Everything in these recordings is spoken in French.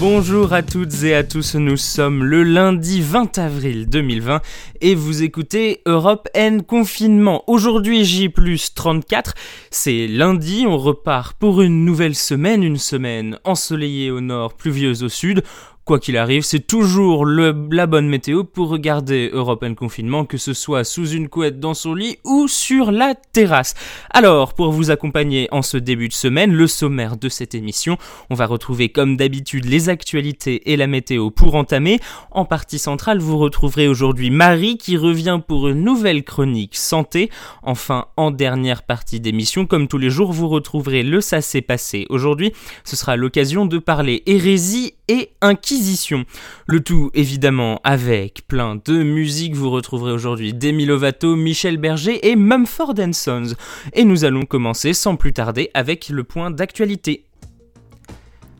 Bonjour à toutes et à tous, nous sommes le lundi 20 avril 2020 et vous écoutez Europe N Confinement. Aujourd'hui J 34, c'est lundi, on repart pour une nouvelle semaine, une semaine ensoleillée au nord, pluvieuse au sud. Quoi qu'il arrive, c'est toujours la bonne météo pour regarder Europe Confinement, que ce soit sous une couette dans son lit ou sur la terrasse. Alors, pour vous accompagner en ce début de semaine, le sommaire de cette émission, on va retrouver comme d'habitude les actualités et la météo pour entamer. En partie centrale, vous retrouverez aujourd'hui Marie qui revient pour une nouvelle chronique santé. Enfin, en dernière partie d'émission, comme tous les jours, vous retrouverez le Ça s'est passé. Aujourd'hui, ce sera l'occasion de parler hérésie et Inquisition. Le tout évidemment avec plein de musique. Vous retrouverez aujourd'hui Demi Lovato, Michel Berger et Mumford Sons. Et nous allons commencer sans plus tarder avec le point d'actualité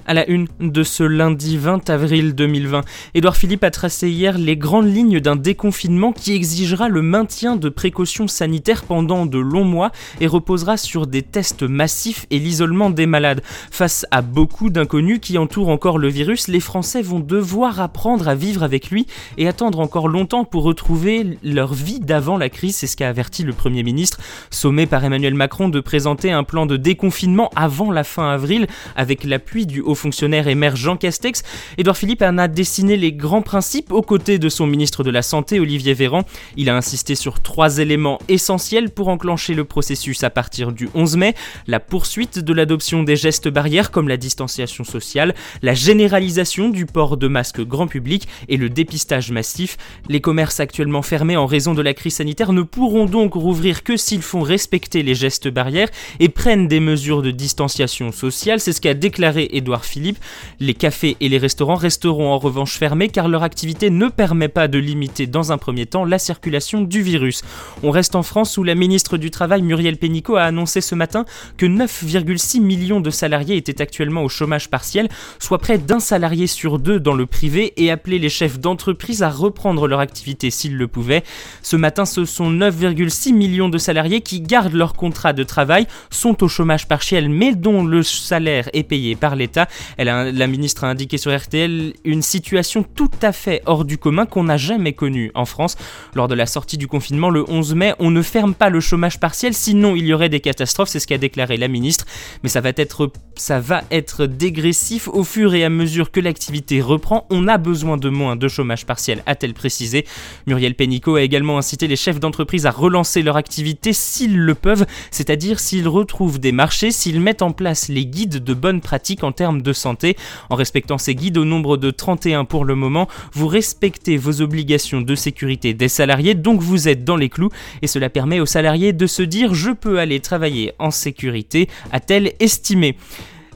à la une de ce lundi 20 avril 2020. Édouard Philippe a tracé hier les grandes lignes d'un déconfinement qui exigera le maintien de précautions sanitaires pendant de longs mois et reposera sur des tests massifs et l'isolement des malades. Face à beaucoup d'inconnus qui entourent encore le virus, les Français vont devoir apprendre à vivre avec lui et attendre encore longtemps pour retrouver leur vie d'avant la crise, c'est ce qu'a averti le Premier ministre, sommé par Emmanuel Macron de présenter un plan de déconfinement avant la fin avril avec l'appui du haut fonctionnaire émergent Jean Castex, Édouard Philippe en a dessiné les grands principes aux côtés de son ministre de la Santé, Olivier Véran. Il a insisté sur trois éléments essentiels pour enclencher le processus à partir du 11 mai, la poursuite de l'adoption des gestes barrières comme la distanciation sociale, la généralisation du port de masques grand public et le dépistage massif. Les commerces actuellement fermés en raison de la crise sanitaire ne pourront donc rouvrir que s'ils font respecter les gestes barrières et prennent des mesures de distanciation sociale. C'est ce qu'a déclaré Édouard Philippe. Les cafés et les restaurants resteront en revanche fermés car leur activité ne permet pas de limiter dans un premier temps la circulation du virus. On reste en France où la ministre du Travail Muriel Pénicaud a annoncé ce matin que 9,6 millions de salariés étaient actuellement au chômage partiel, soit près d'un salarié sur deux dans le privé et appelé les chefs d'entreprise à reprendre leur activité s'ils le pouvaient. Ce matin, ce sont 9,6 millions de salariés qui gardent leur contrat de travail, sont au chômage partiel mais dont le salaire est payé par l'État la ministre a indiqué sur RTL une situation tout à fait hors du commun qu'on n'a jamais connue en France. Lors de la sortie du confinement le 11 mai, on ne ferme pas le chômage partiel, sinon il y aurait des catastrophes, c'est ce qu'a déclaré la ministre. Mais ça va être, ça va être dégressif au fur et à mesure que l'activité reprend. On a besoin de moins de chômage partiel, a-t-elle précisé. Muriel Pénicaud a également incité les chefs d'entreprise à relancer leur activité s'ils le peuvent, c'est-à-dire s'ils retrouvent des marchés, s'ils mettent en place les guides de bonnes pratiques en termes de santé. En respectant ces guides au nombre de 31 pour le moment, vous respectez vos obligations de sécurité des salariés, donc vous êtes dans les clous et cela permet aux salariés de se dire je peux aller travailler en sécurité, a-t-elle estimé.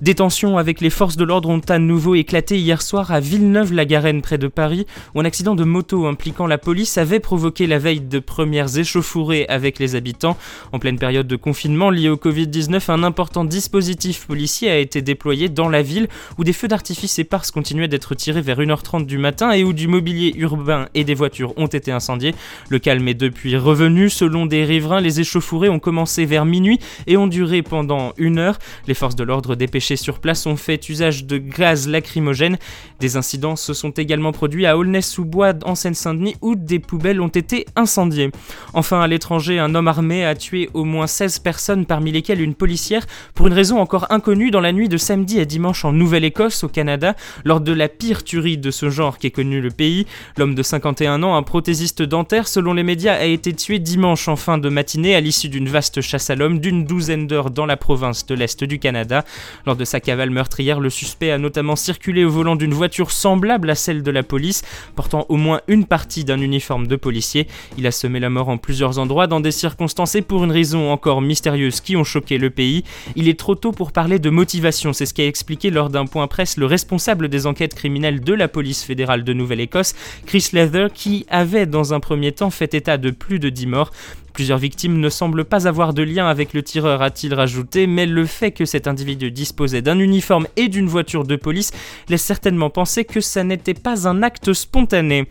Des tensions avec les forces de l'ordre ont à nouveau éclaté hier soir à Villeneuve-la-Garenne près de Paris, où un accident de moto impliquant la police avait provoqué la veille de premières échauffourées avec les habitants. En pleine période de confinement lié au Covid-19, un important dispositif policier a été déployé dans la ville où des feux d'artifice éparses continuaient d'être tirés vers 1h30 du matin et où du mobilier urbain et des voitures ont été incendiés. Le calme est depuis revenu. Selon des riverains, les échauffourées ont commencé vers minuit et ont duré pendant une heure. Les forces de l'ordre dépêchées sur place ont fait usage de gaz lacrymogène. Des incidents se sont également produits à Aulnay-sous-Bois en Seine-Saint-Denis où des poubelles ont été incendiées. Enfin, à l'étranger, un homme armé a tué au moins 16 personnes, parmi lesquelles une policière, pour une raison encore inconnue dans la nuit de samedi à dimanche en Nouvelle-Écosse, au Canada, lors de la pire tuerie de ce genre qu'ait connu le pays. L'homme de 51 ans, un prothésiste dentaire, selon les médias, a été tué dimanche en fin de matinée à l'issue d'une vaste chasse à l'homme d'une douzaine d'heures dans la province de l'Est du Canada. Lors de de sa cavale meurtrière, le suspect a notamment circulé au volant d'une voiture semblable à celle de la police, portant au moins une partie d'un uniforme de policier. Il a semé la mort en plusieurs endroits dans des circonstances et pour une raison encore mystérieuse qui ont choqué le pays. Il est trop tôt pour parler de motivation, c'est ce qu'a expliqué lors d'un point presse le responsable des enquêtes criminelles de la police fédérale de Nouvelle-Écosse, Chris Leather, qui avait dans un premier temps fait état de plus de 10 morts. Plusieurs victimes ne semblent pas avoir de lien avec le tireur, a-t-il rajouté, mais le fait que cet individu d'un uniforme et d'une voiture de police laisse certainement penser que ça n'était pas un acte spontané.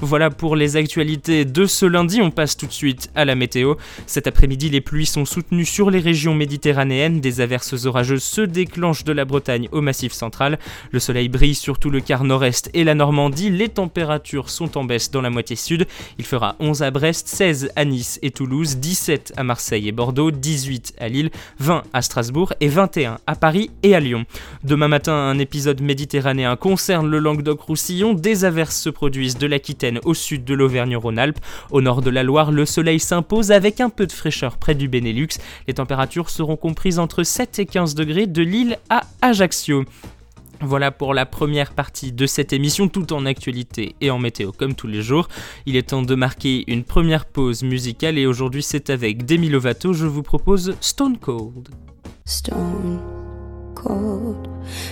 Voilà pour les actualités de ce lundi, on passe tout de suite à la météo. Cet après-midi, les pluies sont soutenues sur les régions méditerranéennes, des averses orageuses se déclenchent de la Bretagne au massif central, le soleil brille sur tout le quart nord-est et la Normandie, les températures sont en baisse dans la moitié sud, il fera 11 à Brest, 16 à Nice et Toulouse, 17 à Marseille et Bordeaux, 18 à Lille, 20 à Strasbourg et 21 à Paris et à Lyon. Demain matin, un épisode méditerranéen concerne le Languedoc-Roussillon, des averses se produisent de l'Aquitaine au sud de l'Auvergne-Rhône-Alpes. Au nord de la Loire, le soleil s'impose avec un peu de fraîcheur près du Benelux. Les températures seront comprises entre 7 et 15 degrés de Lille à Ajaccio. Voilà pour la première partie de cette émission, tout en actualité et en météo comme tous les jours. Il est temps de marquer une première pause musicale et aujourd'hui c'est avec Demi Lovato, je vous propose Stone Cold. Stone Cold,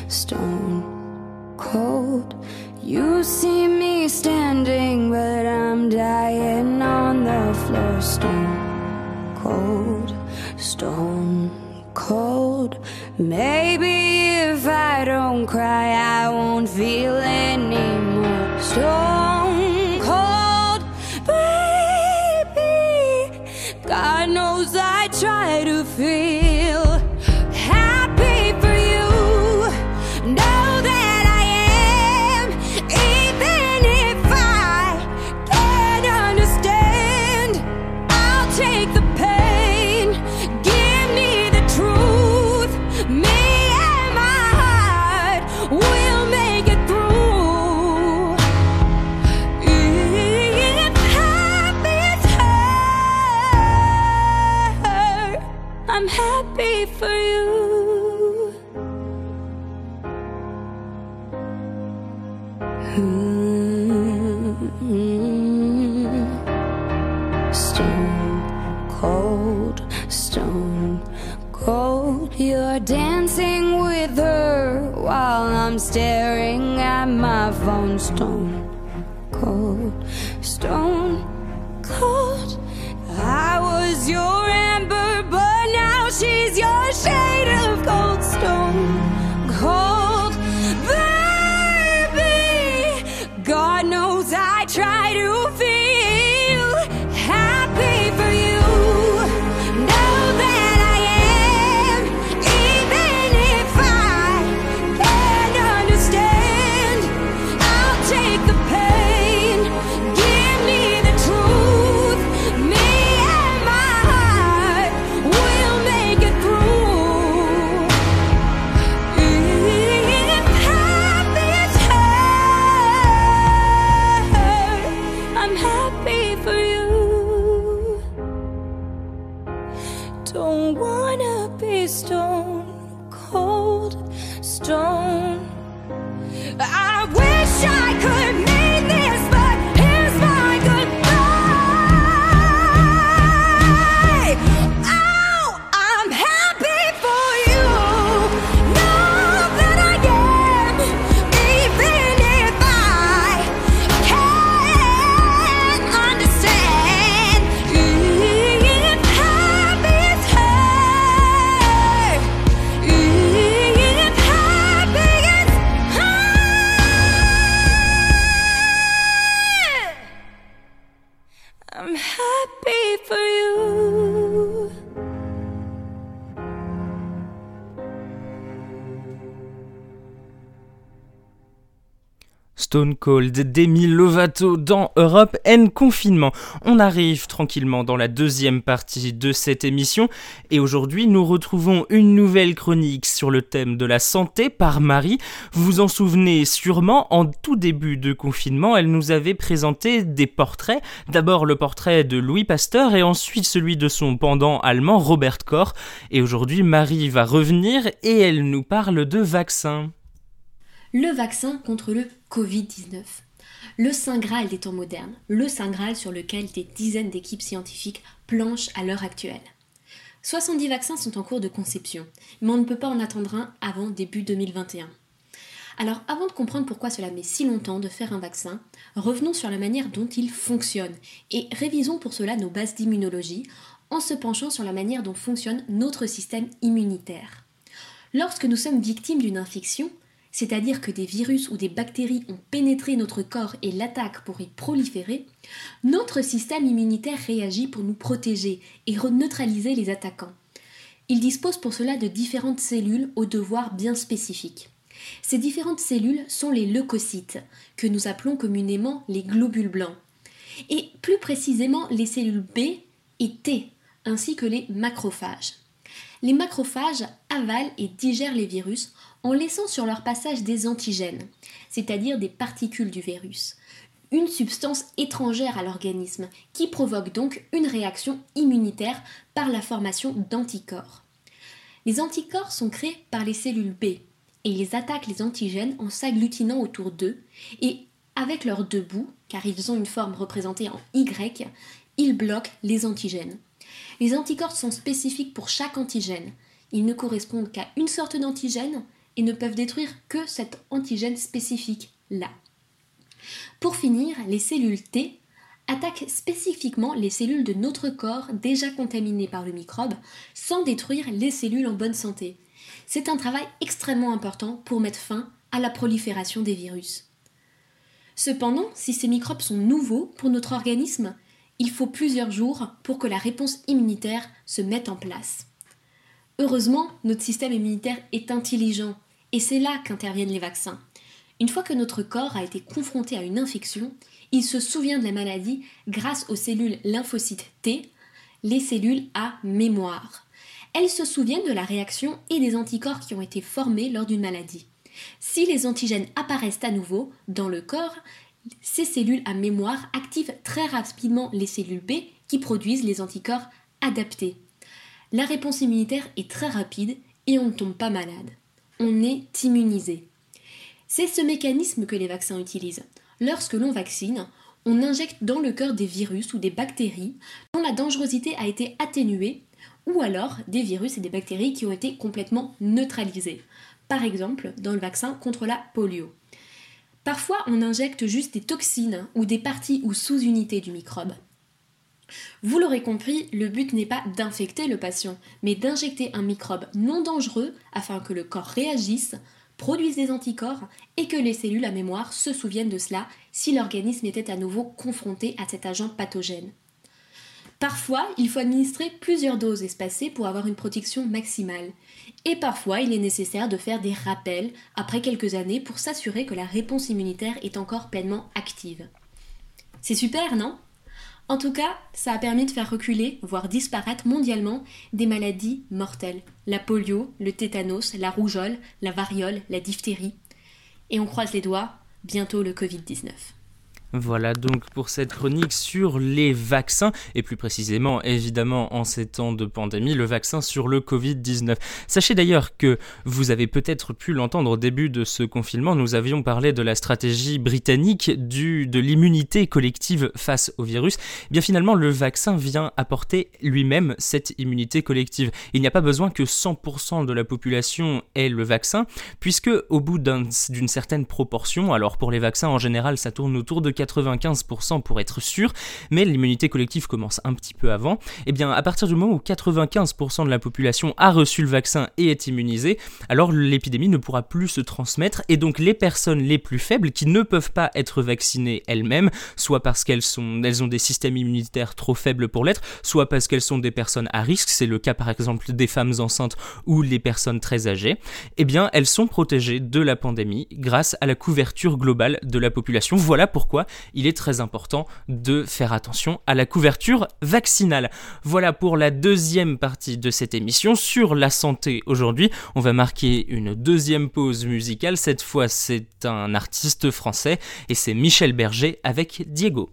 Stone Cold. You see me standing, but I'm dying on the floor. Stone cold, stone cold. Maybe if I don't cry, I won't feel anymore. Stone cold, baby. God knows I try to feel. Stone Don't wanna be stone cold, stone. I wish I could. d'Emi Lovato dans Europe N Confinement. On arrive tranquillement dans la deuxième partie de cette émission et aujourd'hui nous retrouvons une nouvelle chronique sur le thème de la santé par Marie. Vous vous en souvenez sûrement, en tout début de confinement, elle nous avait présenté des portraits. D'abord le portrait de Louis Pasteur et ensuite celui de son pendant allemand Robert Koch. Et aujourd'hui Marie va revenir et elle nous parle de vaccins le vaccin contre le Covid-19. Le Saint Graal des temps modernes, le Saint Graal sur lequel des dizaines d'équipes scientifiques planchent à l'heure actuelle. 70 vaccins sont en cours de conception, mais on ne peut pas en attendre un avant début 2021. Alors avant de comprendre pourquoi cela met si longtemps de faire un vaccin, revenons sur la manière dont il fonctionne et révisons pour cela nos bases d'immunologie en se penchant sur la manière dont fonctionne notre système immunitaire. Lorsque nous sommes victimes d'une infection, c'est-à-dire que des virus ou des bactéries ont pénétré notre corps et l'attaquent pour y proliférer, notre système immunitaire réagit pour nous protéger et neutraliser les attaquants. Il dispose pour cela de différentes cellules aux devoirs bien spécifiques. Ces différentes cellules sont les leucocytes, que nous appelons communément les globules blancs, et plus précisément les cellules B et T, ainsi que les macrophages. Les macrophages avalent et digèrent les virus en laissant sur leur passage des antigènes, c'est-à-dire des particules du virus, une substance étrangère à l'organisme qui provoque donc une réaction immunitaire par la formation d'anticorps. Les anticorps sont créés par les cellules B et ils attaquent les antigènes en s'agglutinant autour d'eux et avec leurs deux bouts, car ils ont une forme représentée en Y, ils bloquent les antigènes. Les anticorps sont spécifiques pour chaque antigène. Ils ne correspondent qu'à une sorte d'antigène et ne peuvent détruire que cet antigène spécifique-là. Pour finir, les cellules T attaquent spécifiquement les cellules de notre corps déjà contaminées par le microbe sans détruire les cellules en bonne santé. C'est un travail extrêmement important pour mettre fin à la prolifération des virus. Cependant, si ces microbes sont nouveaux pour notre organisme, il faut plusieurs jours pour que la réponse immunitaire se mette en place. Heureusement, notre système immunitaire est intelligent et c'est là qu'interviennent les vaccins. Une fois que notre corps a été confronté à une infection, il se souvient de la maladie grâce aux cellules lymphocytes T, les cellules à mémoire. Elles se souviennent de la réaction et des anticorps qui ont été formés lors d'une maladie. Si les antigènes apparaissent à nouveau dans le corps, ces cellules à mémoire activent très rapidement les cellules B qui produisent les anticorps adaptés. La réponse immunitaire est très rapide et on ne tombe pas malade. On est immunisé. C'est ce mécanisme que les vaccins utilisent. Lorsque l'on vaccine, on injecte dans le cœur des virus ou des bactéries dont la dangerosité a été atténuée, ou alors des virus et des bactéries qui ont été complètement neutralisés. Par exemple, dans le vaccin contre la polio. Parfois, on injecte juste des toxines ou des parties ou sous-unités du microbe. Vous l'aurez compris, le but n'est pas d'infecter le patient, mais d'injecter un microbe non dangereux afin que le corps réagisse, produise des anticorps et que les cellules à mémoire se souviennent de cela si l'organisme était à nouveau confronté à cet agent pathogène. Parfois, il faut administrer plusieurs doses espacées pour avoir une protection maximale. Et parfois, il est nécessaire de faire des rappels après quelques années pour s'assurer que la réponse immunitaire est encore pleinement active. C'est super, non? En tout cas, ça a permis de faire reculer, voire disparaître mondialement, des maladies mortelles. La polio, le tétanos, la rougeole, la variole, la diphtérie. Et on croise les doigts, bientôt le Covid-19. Voilà donc pour cette chronique sur les vaccins et plus précisément évidemment en ces temps de pandémie le vaccin sur le Covid-19. Sachez d'ailleurs que vous avez peut-être pu l'entendre au début de ce confinement, nous avions parlé de la stratégie britannique du, de l'immunité collective face au virus. Eh bien finalement le vaccin vient apporter lui-même cette immunité collective. Il n'y a pas besoin que 100% de la population ait le vaccin puisque au bout d'une certaine proportion, alors pour les vaccins en général ça tourne autour de 95% pour être sûr, mais l'immunité collective commence un petit peu avant, et eh bien à partir du moment où 95% de la population a reçu le vaccin et est immunisée, alors l'épidémie ne pourra plus se transmettre et donc les personnes les plus faibles qui ne peuvent pas être vaccinées elles-mêmes, soit parce qu'elles elles ont des systèmes immunitaires trop faibles pour l'être, soit parce qu'elles sont des personnes à risque, c'est le cas par exemple des femmes enceintes ou les personnes très âgées, eh bien elles sont protégées de la pandémie grâce à la couverture globale de la population. Voilà pourquoi il est très important de faire attention à la couverture vaccinale. Voilà pour la deuxième partie de cette émission sur la santé aujourd'hui. On va marquer une deuxième pause musicale. Cette fois, c'est un artiste français et c'est Michel Berger avec Diego.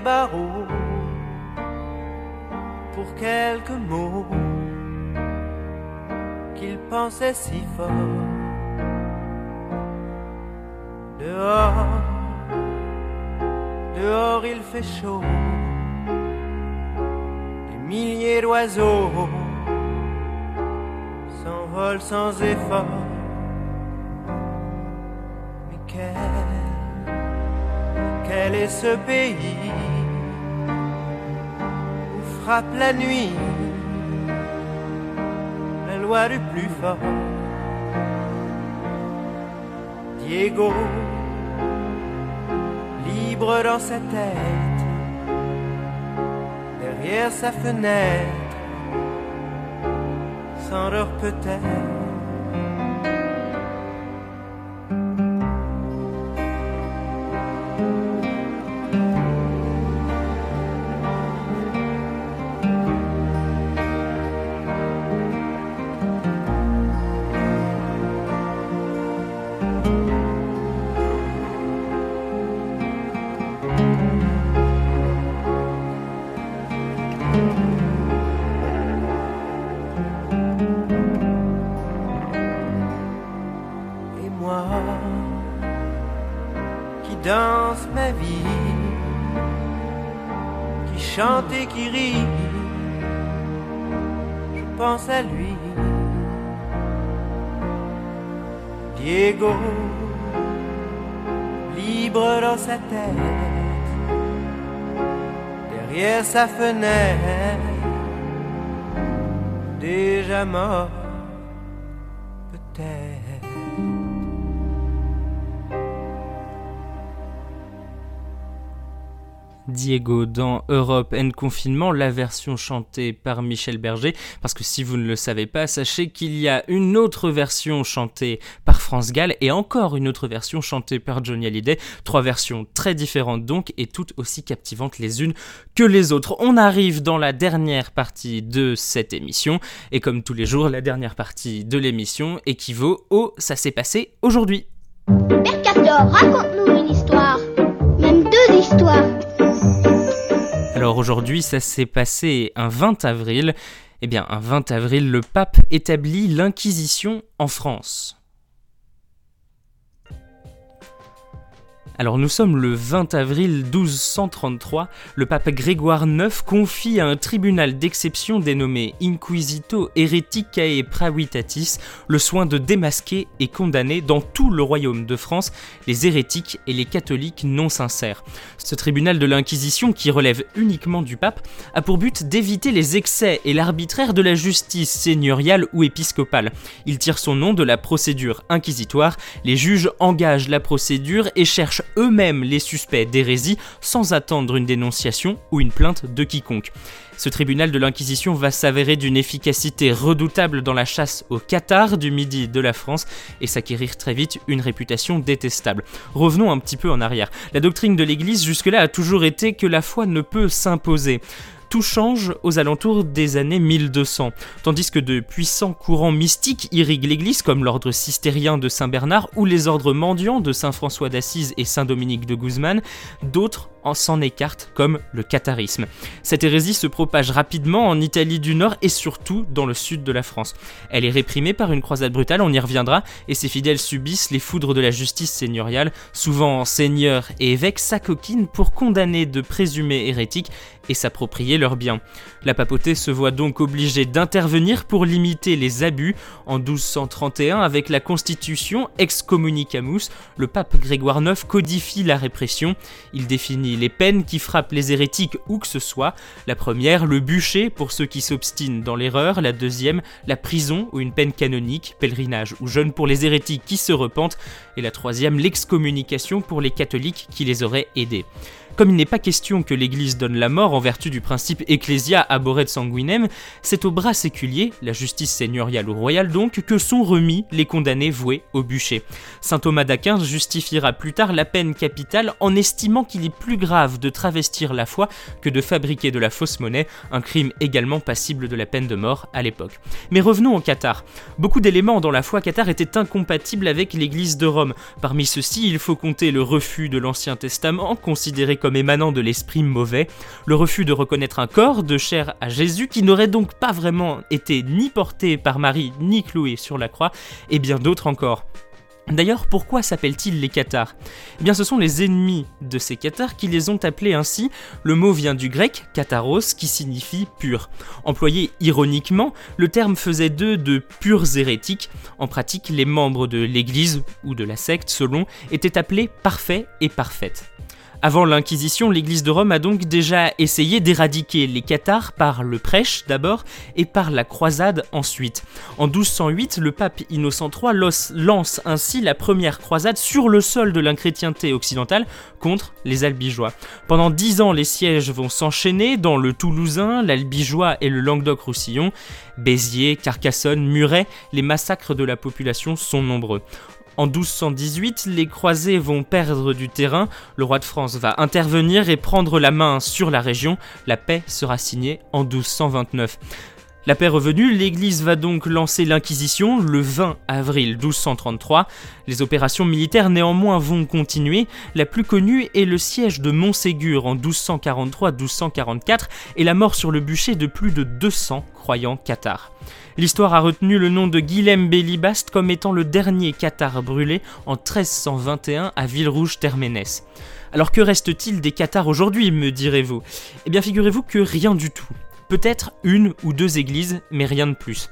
barreaux pour quelques mots qu'il pensait si fort. Dehors, dehors il fait chaud, des milliers d'oiseaux s'envolent sans effort. Mais quel, quel est ce pays la nuit la loi du plus fort? Diego, libre dans sa tête, derrière sa fenêtre, s'endort peut-être. Qui rit, je pense à lui. Diego, libre dans sa tête, derrière sa fenêtre, déjà mort peut-être. Diego dans Europe and Confinement, la version chantée par Michel Berger, parce que si vous ne le savez pas, sachez qu'il y a une autre version chantée par France Gall et encore une autre version chantée par Johnny Hallyday, trois versions très différentes donc et toutes aussi captivantes les unes que les autres. On arrive dans la dernière partie de cette émission et comme tous les jours, la dernière partie de l'émission équivaut au ça s'est passé aujourd'hui. Père raconte-nous une histoire. Même deux histoires. Alors aujourd'hui, ça s'est passé un 20 avril. Eh bien, un 20 avril, le pape établit l'Inquisition en France. Alors nous sommes le 20 avril 1233, le pape Grégoire IX confie à un tribunal d'exception dénommé Inquisito Hereticae Pravitatis le soin de démasquer et condamner dans tout le royaume de France les hérétiques et les catholiques non sincères. Ce tribunal de l'Inquisition, qui relève uniquement du pape, a pour but d'éviter les excès et l'arbitraire de la justice seigneuriale ou épiscopale. Il tire son nom de la procédure inquisitoire, les juges engagent la procédure et cherchent eux-mêmes les suspects d'hérésie sans attendre une dénonciation ou une plainte de quiconque. Ce tribunal de l'Inquisition va s'avérer d'une efficacité redoutable dans la chasse au Qatar du midi de la France et s'acquérir très vite une réputation détestable. Revenons un petit peu en arrière. La doctrine de l'Église jusque-là a toujours été que la foi ne peut s'imposer tout change aux alentours des années 1200, tandis que de puissants courants mystiques irriguent l'Église comme l'ordre cistérien de Saint Bernard ou les ordres mendiants de Saint François d'Assise et Saint Dominique de Guzman, d'autres s'en écartent comme le catharisme. Cette hérésie se propage rapidement en Italie du Nord et surtout dans le sud de la France. Elle est réprimée par une croisade brutale, on y reviendra, et ses fidèles subissent les foudres de la justice seigneuriale, souvent seigneurs et évêques s'acoquinent pour condamner de présumés hérétiques et s'approprier leurs biens. La papauté se voit donc obligée d'intervenir pour limiter les abus. En 1231, avec la constitution Excommunicamus, le pape Grégoire IX codifie la répression. Il définit les peines qui frappent les hérétiques où que ce soit. La première, le bûcher pour ceux qui s'obstinent dans l'erreur. La deuxième, la prison ou une peine canonique, pèlerinage ou jeûne pour les hérétiques qui se repentent. Et la troisième, l'excommunication pour les catholiques qui les auraient aidés. Comme il n'est pas question que l'Église donne la mort en vertu du principe ecclesia aboret sanguinem, c'est au bras séculier, la justice seigneuriale ou royale donc, que sont remis les condamnés voués au bûcher. Saint Thomas d'Aquin justifiera plus tard la peine capitale en estimant qu'il est plus grave de travestir la foi que de fabriquer de la fausse monnaie, un crime également passible de la peine de mort à l'époque. Mais revenons au Qatar. Beaucoup d'éléments dans la foi Qatar étaient incompatibles avec l'Église de Rome. Parmi ceux-ci, il faut compter le refus de l'Ancien Testament, considéré comme émanant de l'esprit mauvais, le refus de reconnaître un corps de chair à Jésus qui n'aurait donc pas vraiment été ni porté par Marie ni cloué sur la croix, et bien d'autres encore. D'ailleurs, pourquoi s'appellent-ils les cathares? Eh bien, ce sont les ennemis de ces cathares qui les ont appelés ainsi. Le mot vient du grec katharos, qui signifie pur. Employé ironiquement, le terme faisait d'eux de purs hérétiques. En pratique, les membres de l'Église, ou de la secte selon, étaient appelés parfaits et parfaites. Avant l'Inquisition, l'Église de Rome a donc déjà essayé d'éradiquer les cathares par le prêche d'abord et par la croisade ensuite. En 1208, le pape Innocent III lance ainsi la première croisade sur le sol de l'inchrétienté occidentale contre les albigeois. Pendant dix ans, les sièges vont s'enchaîner dans le Toulousain, l'albigeois et le Languedoc-Roussillon. Béziers, Carcassonne, Muret, les massacres de la population sont nombreux. En 1218, les croisés vont perdre du terrain, le roi de France va intervenir et prendre la main sur la région, la paix sera signée en 1229. La paix revenue, l'Église va donc lancer l'Inquisition le 20 avril 1233. Les opérations militaires néanmoins vont continuer. La plus connue est le siège de Montségur en 1243-1244 et la mort sur le bûcher de plus de 200 croyants cathares. L'histoire a retenu le nom de Guilhem Bélibast comme étant le dernier cathare brûlé en 1321 à Villerouge-Terménès. Alors que reste-t-il des cathares aujourd'hui, me direz-vous? Eh bien figurez-vous que rien du tout. Peut-être une ou deux églises, mais rien de plus.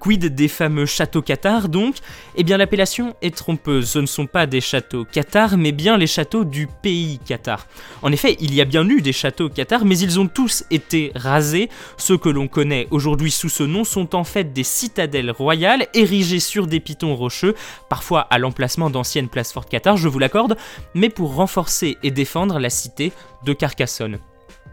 Quid des fameux châteaux cathares donc? Eh bien l'appellation est trompeuse, ce ne sont pas des châteaux cathares, mais bien les châteaux du pays Qatar. En effet, il y a bien eu des châteaux cathares, mais ils ont tous été rasés. Ceux que l'on connaît aujourd'hui sous ce nom sont en fait des citadelles royales érigées sur des pitons rocheux, parfois à l'emplacement d'anciennes places fortes cathares, je vous l'accorde, mais pour renforcer et défendre la cité de Carcassonne.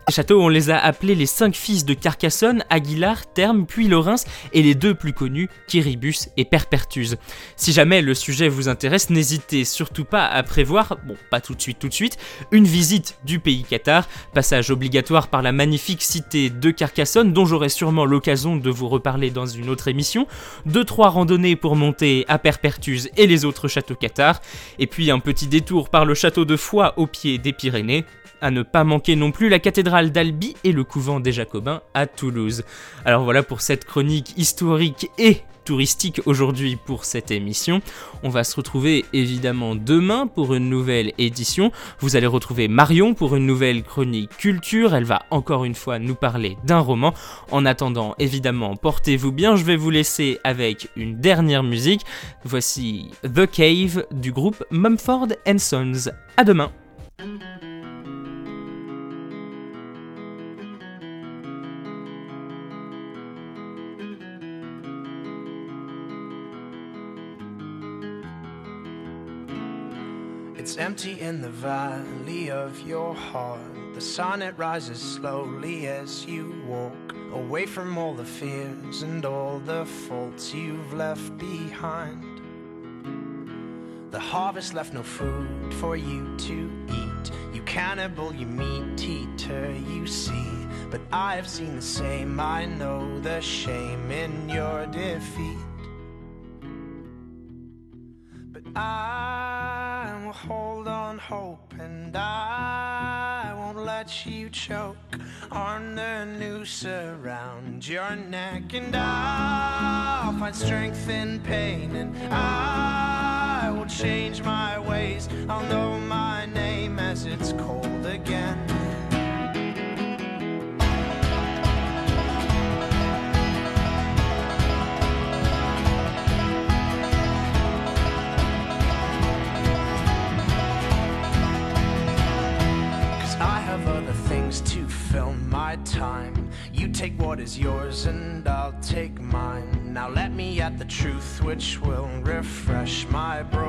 Les châteaux, on les a appelés les cinq fils de Carcassonne, Aguilar, Terme, puis Laurens, et les deux plus connus, Kiribus et Perpertuse. Si jamais le sujet vous intéresse, n'hésitez surtout pas à prévoir, bon pas tout de suite tout de suite, une visite du pays Qatar, passage obligatoire par la magnifique cité de Carcassonne, dont j'aurai sûrement l'occasion de vous reparler dans une autre émission, deux trois randonnées pour monter à Perpertuse et les autres châteaux Qatar, et puis un petit détour par le château de Foix au pied des Pyrénées, à ne pas manquer non plus la cathédrale d'Albi et le couvent des Jacobins à Toulouse. Alors voilà pour cette chronique historique et touristique aujourd'hui pour cette émission. On va se retrouver évidemment demain pour une nouvelle édition. Vous allez retrouver Marion pour une nouvelle chronique culture. Elle va encore une fois nous parler d'un roman. En attendant, évidemment, portez-vous bien. Je vais vous laisser avec une dernière musique. Voici The Cave du groupe Mumford Sons. À demain. It's empty in the valley of your heart. The sun it rises slowly as you walk away from all the fears and all the faults you've left behind. The harvest left no food for you to eat. You cannibal, you meat eater, you see. But I have seen the same, I know the shame in your defeat. But I will hold on hope and I won't let you choke on the noose around your neck. And I'll find strength in pain and I will change my ways. I'll know my name as it's cold again. Is yours and I'll take mine. Now let me at the truth which will refresh my broken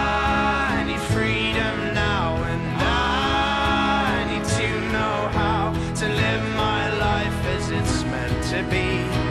Mississippi.